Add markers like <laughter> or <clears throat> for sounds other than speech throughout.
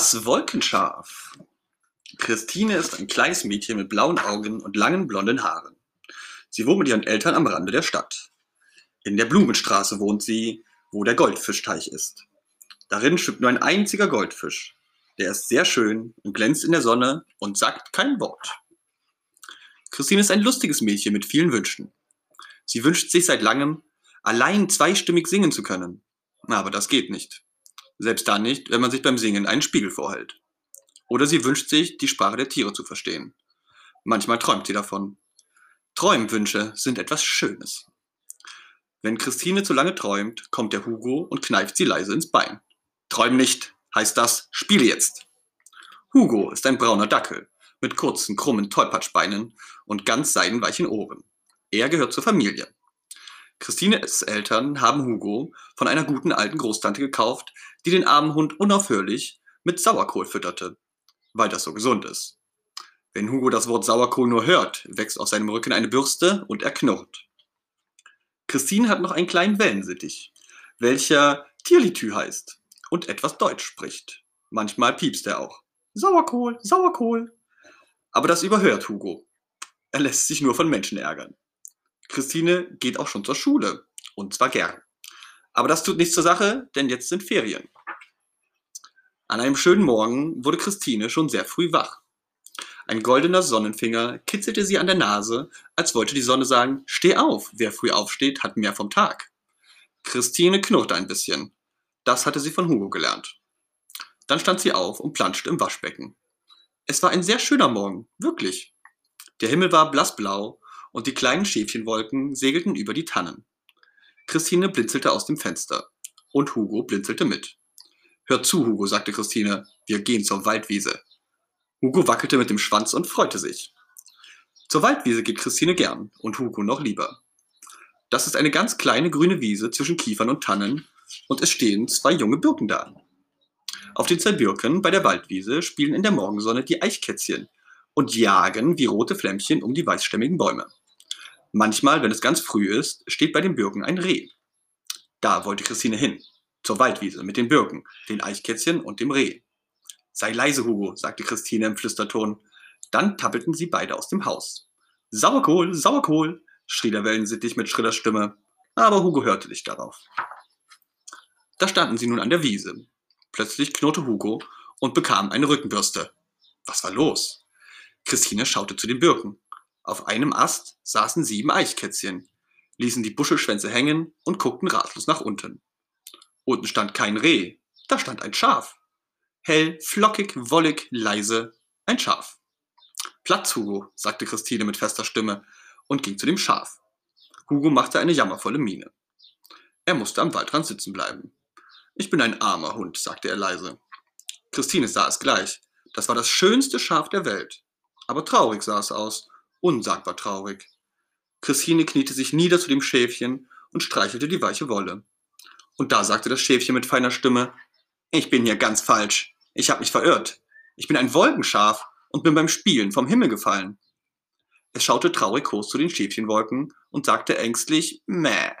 Das Wolkenschaf. Christine ist ein kleines Mädchen mit blauen Augen und langen blonden Haaren. Sie wohnt mit ihren Eltern am Rande der Stadt. In der Blumenstraße wohnt sie, wo der Goldfischteich ist. Darin schwimmt nur ein einziger Goldfisch. Der ist sehr schön und glänzt in der Sonne und sagt kein Wort. Christine ist ein lustiges Mädchen mit vielen Wünschen. Sie wünscht sich seit langem, allein zweistimmig singen zu können. Aber das geht nicht. Selbst dann nicht, wenn man sich beim Singen einen Spiegel vorhält. Oder sie wünscht sich, die Sprache der Tiere zu verstehen. Manchmal träumt sie davon. Träumwünsche sind etwas Schönes. Wenn Christine zu lange träumt, kommt der Hugo und kneift sie leise ins Bein. Träum nicht, heißt das, spiele jetzt. Hugo ist ein brauner Dackel mit kurzen, krummen Tollpatschbeinen und ganz seidenweichen Ohren. Er gehört zur Familie. Christines Eltern haben Hugo von einer guten alten Großtante gekauft, die den armen Hund unaufhörlich mit Sauerkohl fütterte, weil das so gesund ist. Wenn Hugo das Wort Sauerkohl nur hört, wächst aus seinem Rücken eine Bürste und er knurrt. Christine hat noch einen kleinen Wellensittich, welcher Tierlitü heißt und etwas Deutsch spricht. Manchmal piepst er auch. Sauerkohl, Sauerkohl. Aber das überhört Hugo. Er lässt sich nur von Menschen ärgern. Christine geht auch schon zur Schule. Und zwar gern. Aber das tut nichts zur Sache, denn jetzt sind Ferien. An einem schönen Morgen wurde Christine schon sehr früh wach. Ein goldener Sonnenfinger kitzelte sie an der Nase, als wollte die Sonne sagen, steh auf, wer früh aufsteht, hat mehr vom Tag. Christine knurrte ein bisschen. Das hatte sie von Hugo gelernt. Dann stand sie auf und planschte im Waschbecken. Es war ein sehr schöner Morgen, wirklich. Der Himmel war blassblau und die kleinen Schäfchenwolken segelten über die Tannen. Christine blinzelte aus dem Fenster und Hugo blinzelte mit. Hör zu, Hugo, sagte Christine, wir gehen zur Waldwiese. Hugo wackelte mit dem Schwanz und freute sich. Zur Waldwiese geht Christine gern und Hugo noch lieber. Das ist eine ganz kleine grüne Wiese zwischen Kiefern und Tannen und es stehen zwei junge Birken da. Auf den zwei Birken bei der Waldwiese spielen in der Morgensonne die Eichkätzchen und jagen wie rote Flämmchen um die weißstämmigen Bäume. Manchmal, wenn es ganz früh ist, steht bei den Birken ein Reh. Da wollte Christine hin, zur Waldwiese mit den Birken, den Eichkätzchen und dem Reh. Sei leise, Hugo, sagte Christine im Flüsterton. Dann tappelten sie beide aus dem Haus. Sauerkohl, Sauerkohl, schrie der Wellensittich mit schriller Stimme, aber Hugo hörte nicht darauf. Da standen sie nun an der Wiese. Plötzlich knurrte Hugo und bekam eine Rückenbürste. Was war los? Christine schaute zu den Birken. Auf einem Ast saßen sieben Eichkätzchen, ließen die Buschelschwänze hängen und guckten ratlos nach unten. Unten stand kein Reh, da stand ein Schaf. Hell, flockig, wollig, leise, ein Schaf. Platz, Hugo, sagte Christine mit fester Stimme und ging zu dem Schaf. Hugo machte eine jammervolle Miene. Er musste am Waldrand sitzen bleiben. Ich bin ein armer Hund, sagte er leise. Christine sah es gleich. Das war das schönste Schaf der Welt. Aber traurig sah es aus unsagbar traurig. Christine kniete sich nieder zu dem Schäfchen und streichelte die weiche Wolle. Und da sagte das Schäfchen mit feiner Stimme, ich bin hier ganz falsch. Ich habe mich verirrt. Ich bin ein Wolkenschaf und bin beim Spielen vom Himmel gefallen. Es schaute traurig hoch zu den Schäfchenwolken und sagte ängstlich, Mäh.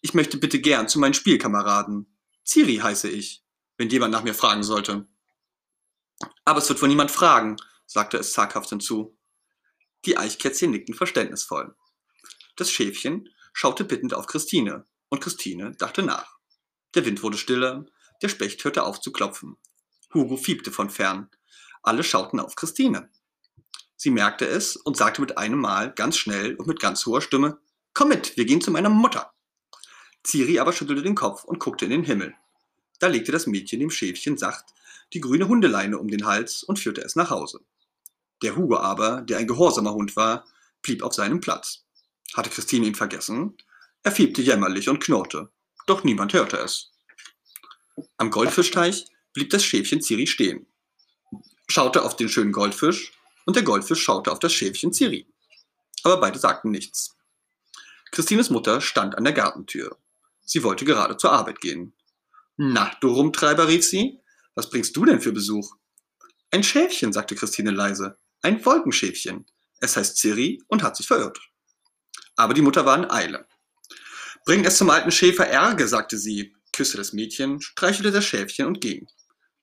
Ich möchte bitte gern zu meinen Spielkameraden. Ciri heiße ich, wenn jemand nach mir fragen sollte. Aber es wird wohl niemand fragen, sagte es zaghaft hinzu. Die Eichkätzchen nickten verständnisvoll. Das Schäfchen schaute bittend auf Christine und Christine dachte nach. Der Wind wurde stiller, der Specht hörte auf zu klopfen. Hugo fiebte von fern. Alle schauten auf Christine. Sie merkte es und sagte mit einem Mal ganz schnell und mit ganz hoher Stimme, Komm mit, wir gehen zu meiner Mutter. Ciri aber schüttelte den Kopf und guckte in den Himmel. Da legte das Mädchen dem Schäfchen sacht die grüne Hundeleine um den Hals und führte es nach Hause. Der Hugo aber, der ein gehorsamer Hund war, blieb auf seinem Platz. Hatte Christine ihn vergessen? Er fiebte jämmerlich und knurrte, doch niemand hörte es. Am Goldfischteich blieb das Schäfchen Ciri stehen, schaute auf den schönen Goldfisch und der Goldfisch schaute auf das Schäfchen Ciri. Aber beide sagten nichts. Christines Mutter stand an der Gartentür. Sie wollte gerade zur Arbeit gehen. Na, du Rumtreiber, rief sie, was bringst du denn für Besuch? Ein Schäfchen, sagte Christine leise. Ein Wolkenschäfchen. Es heißt Ciri und hat sich verirrt. Aber die Mutter war in Eile. Bring es zum alten Schäfer Ärge, sagte sie, küsste das Mädchen, streichelte das Schäfchen und ging.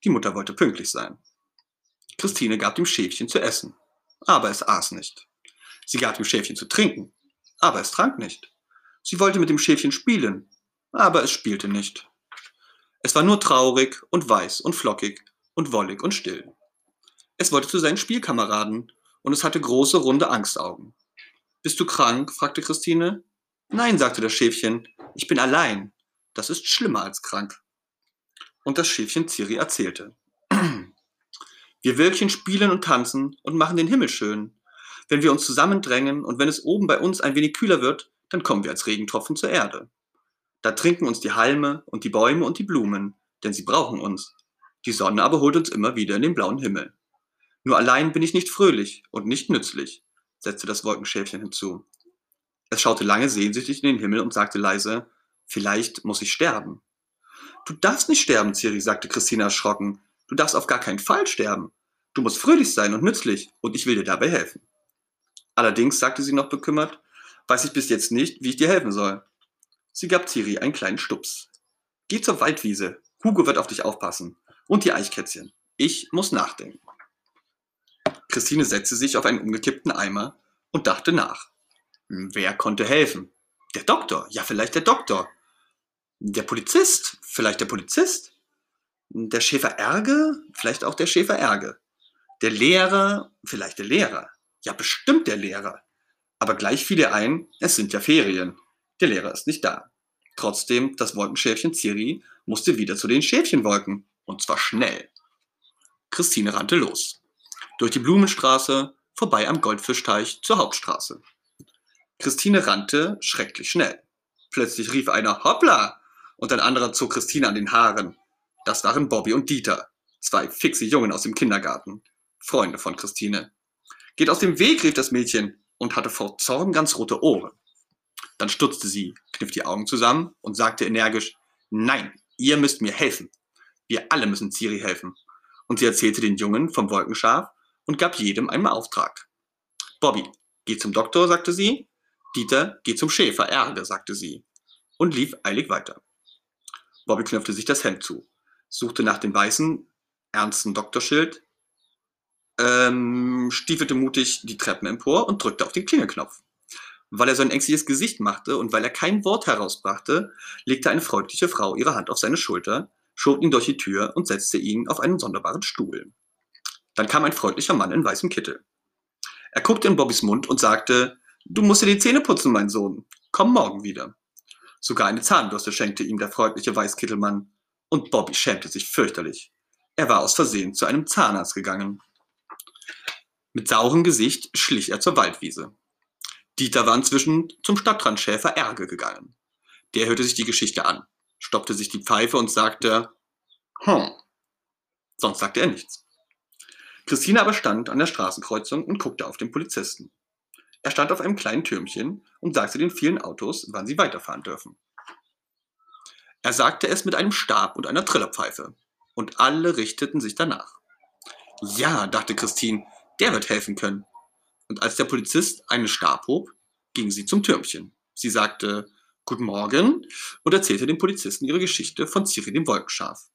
Die Mutter wollte pünktlich sein. Christine gab dem Schäfchen zu essen, aber es aß nicht. Sie gab dem Schäfchen zu trinken, aber es trank nicht. Sie wollte mit dem Schäfchen spielen, aber es spielte nicht. Es war nur traurig und weiß und flockig und wollig und still. Es wollte zu seinen Spielkameraden und es hatte große, runde Angstaugen. Bist du krank? fragte Christine. Nein, sagte das Schäfchen, ich bin allein. Das ist schlimmer als krank. Und das Schäfchen Ciri erzählte. <clears throat> Wir Wölkchen spielen und tanzen und machen den Himmel schön. Wenn wir uns zusammendrängen und wenn es oben bei uns ein wenig kühler wird, dann kommen wir als Regentropfen zur Erde. Da trinken uns die Halme und die Bäume und die Blumen, denn sie brauchen uns. Die Sonne aber holt uns immer wieder in den blauen Himmel. Nur allein bin ich nicht fröhlich und nicht nützlich, setzte das Wolkenschäfchen hinzu. Es schaute lange sehnsüchtig in den Himmel und sagte leise, vielleicht muss ich sterben. Du darfst nicht sterben, Ciri, sagte Christina erschrocken. Du darfst auf gar keinen Fall sterben. Du musst fröhlich sein und nützlich, und ich will dir dabei helfen. Allerdings, sagte sie noch bekümmert, weiß ich bis jetzt nicht, wie ich dir helfen soll. Sie gab Ciri einen kleinen Stups. Geh zur Waldwiese. Hugo wird auf dich aufpassen. Und die Eichkätzchen. Ich muss nachdenken. Christine setzte sich auf einen umgekippten Eimer und dachte nach. Hm, wer konnte helfen? Der Doktor. Ja, vielleicht der Doktor. Der Polizist. Vielleicht der Polizist. Der Schäfer Erge. Vielleicht auch der Schäfer Erge. Der Lehrer. Vielleicht der Lehrer. Ja, bestimmt der Lehrer. Aber gleich fiel ihr ein, es sind ja Ferien. Der Lehrer ist nicht da. Trotzdem, das Wolkenschäfchen Ciri musste wieder zu den Schäfchenwolken. Und zwar schnell. Christine rannte los. Durch die Blumenstraße, vorbei am Goldfischteich zur Hauptstraße. Christine rannte schrecklich schnell. Plötzlich rief einer Hoppla! Und ein anderer zog Christine an den Haaren. Das waren Bobby und Dieter, zwei fixe Jungen aus dem Kindergarten. Freunde von Christine. Geht aus dem Weg, rief das Mädchen und hatte vor Zorn ganz rote Ohren. Dann stutzte sie, kniff die Augen zusammen und sagte energisch, nein, ihr müsst mir helfen. Wir alle müssen Ciri helfen. Und sie erzählte den Jungen vom Wolkenschaf und gab jedem einen Auftrag. Bobby, geh zum Doktor, sagte sie. Dieter, geh zum Schäfer, Ärge, sagte sie. Und lief eilig weiter. Bobby knöpfte sich das Hemd zu, suchte nach dem weißen, ernsten Doktorschild, ähm, stiefelte mutig die Treppen empor und drückte auf den Klingelknopf. Weil er so ein ängstliches Gesicht machte und weil er kein Wort herausbrachte, legte eine freundliche Frau ihre Hand auf seine Schulter, schob ihn durch die Tür und setzte ihn auf einen sonderbaren Stuhl. Dann kam ein freundlicher Mann in weißem Kittel. Er guckte in Bobbys Mund und sagte, Du musst dir die Zähne putzen, mein Sohn. Komm morgen wieder. Sogar eine Zahnbürste schenkte ihm der freundliche Weißkittelmann. Und Bobby schämte sich fürchterlich. Er war aus Versehen zu einem Zahnarzt gegangen. Mit saurem Gesicht schlich er zur Waldwiese. Dieter war inzwischen zum Stadtrandschäfer Erge gegangen. Der hörte sich die Geschichte an, stoppte sich die Pfeife und sagte, hm. Sonst sagte er nichts. Christine aber stand an der Straßenkreuzung und guckte auf den Polizisten. Er stand auf einem kleinen Türmchen und sagte den vielen Autos, wann sie weiterfahren dürfen. Er sagte es mit einem Stab und einer Trillerpfeife, und alle richteten sich danach. Ja, dachte Christine, der wird helfen können. Und als der Polizist einen Stab hob, ging sie zum Türmchen. Sie sagte Guten Morgen und erzählte dem Polizisten ihre Geschichte von Ciri dem Wolkenschaf.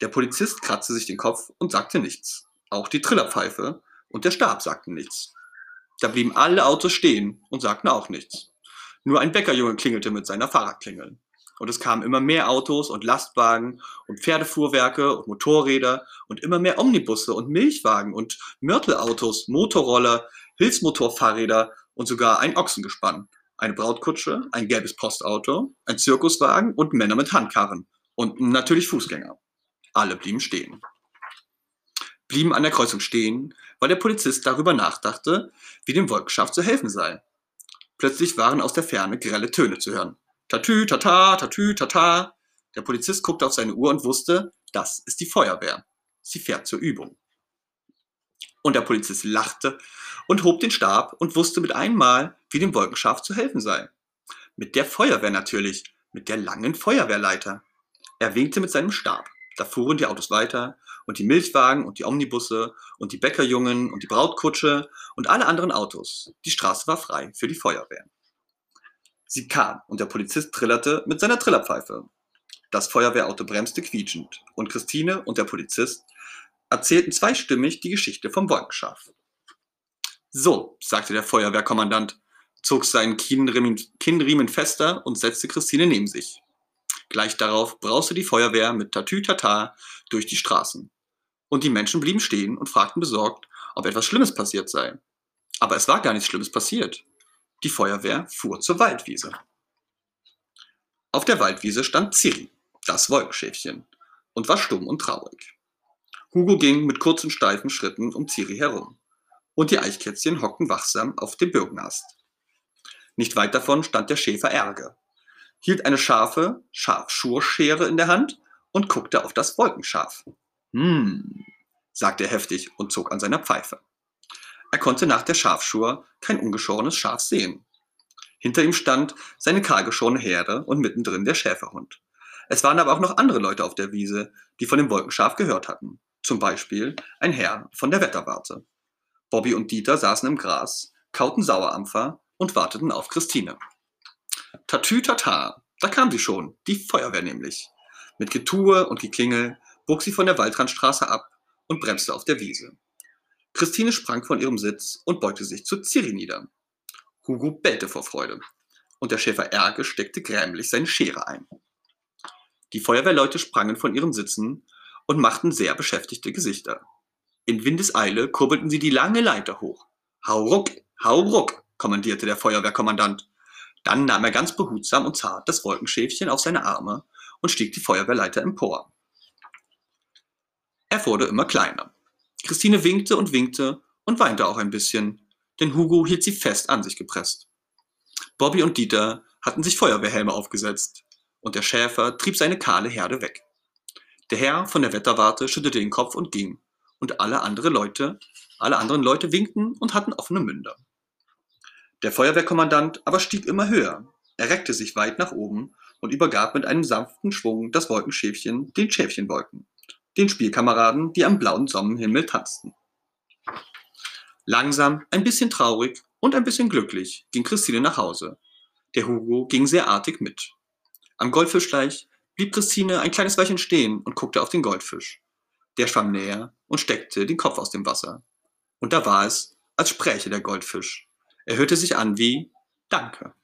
Der Polizist kratzte sich den Kopf und sagte nichts. Auch die Trillerpfeife und der Stab sagten nichts. Da blieben alle Autos stehen und sagten auch nichts. Nur ein Bäckerjunge klingelte mit seiner Fahrradklingel. Und es kamen immer mehr Autos und Lastwagen und Pferdefuhrwerke und Motorräder und immer mehr Omnibusse und Milchwagen und Mörtelautos, Motorroller, Hilfsmotorfahrräder und sogar ein Ochsengespann, eine Brautkutsche, ein gelbes Postauto, ein Zirkuswagen und Männer mit Handkarren und natürlich Fußgänger. Alle blieben stehen. Blieben an der Kreuzung stehen, weil der Polizist darüber nachdachte, wie dem Wolkenschaf zu helfen sei. Plötzlich waren aus der Ferne grelle Töne zu hören. Tatü, tata, tatü, tata. Der Polizist guckte auf seine Uhr und wusste, das ist die Feuerwehr. Sie fährt zur Übung. Und der Polizist lachte und hob den Stab und wusste mit einmal, wie dem Wolkenschaf zu helfen sei. Mit der Feuerwehr natürlich, mit der langen Feuerwehrleiter. Er winkte mit seinem Stab. Da fuhren die Autos weiter und die Milchwagen und die Omnibusse und die Bäckerjungen und die Brautkutsche und alle anderen Autos. Die Straße war frei für die Feuerwehr. Sie kam und der Polizist trillerte mit seiner Trillerpfeife. Das Feuerwehrauto bremste quietschend und Christine und der Polizist erzählten zweistimmig die Geschichte vom Wolkenschaf. So, sagte der Feuerwehrkommandant, zog seinen Kinnriemen fester und setzte Christine neben sich. Gleich darauf brauste die Feuerwehr mit Tatütata durch die Straßen. Und die Menschen blieben stehen und fragten besorgt, ob etwas Schlimmes passiert sei. Aber es war gar nichts Schlimmes passiert. Die Feuerwehr fuhr zur Waldwiese. Auf der Waldwiese stand Ciri, das Wolkenschäfchen, und war stumm und traurig. Hugo ging mit kurzen, steifen Schritten um Ciri herum, und die Eichkätzchen hockten wachsam auf dem Birkenast. Nicht weit davon stand der Schäfer Ärger, hielt eine scharfe Schafschurschere in der Hand und guckte auf das Wolkenschaf. Hm, sagte er heftig und zog an seiner Pfeife. Er konnte nach der Schafschur kein ungeschorenes Schaf sehen. Hinter ihm stand seine kahlgeschorene Herde und mittendrin der Schäferhund. Es waren aber auch noch andere Leute auf der Wiese, die von dem Wolkenschaf gehört hatten. Zum Beispiel ein Herr von der Wetterwarte. Bobby und Dieter saßen im Gras, kauten Sauerampfer und warteten auf Christine. Tatü tata, da kam sie schon, die Feuerwehr nämlich. Mit Getue und Geklingel bog sie von der Waldrandstraße ab und bremste auf der Wiese. Christine sprang von ihrem Sitz und beugte sich zu Ciri nieder. Hugo bellte vor Freude und der Schäfer Erge steckte grämlich seine Schere ein. Die Feuerwehrleute sprangen von ihren Sitzen und machten sehr beschäftigte Gesichter. In Windeseile kurbelten sie die lange Leiter hoch. Hau ruck, hau ruck, kommandierte der Feuerwehrkommandant. Dann nahm er ganz behutsam und zart das Wolkenschäfchen auf seine Arme und stieg die Feuerwehrleiter empor. Er wurde immer kleiner. Christine winkte und winkte und weinte auch ein bisschen, denn Hugo hielt sie fest an sich gepresst. Bobby und Dieter hatten sich Feuerwehrhelme aufgesetzt und der Schäfer trieb seine kahle Herde weg. Der Herr von der Wetterwarte schüttelte den Kopf und ging, und alle andere Leute, alle anderen Leute winkten und hatten offene Münder. Der Feuerwehrkommandant aber stieg immer höher. Er reckte sich weit nach oben und übergab mit einem sanften Schwung das Wolkenschäfchen den Schäfchenwolken, den Spielkameraden, die am blauen Sonnenhimmel tanzten. Langsam, ein bisschen traurig und ein bisschen glücklich ging Christine nach Hause. Der Hugo ging sehr artig mit. Am Goldfischteich blieb Christine ein kleines Weilchen stehen und guckte auf den Goldfisch. Der schwamm näher und steckte den Kopf aus dem Wasser. Und da war es, als spräche der Goldfisch. Er hörte sich an wie Danke.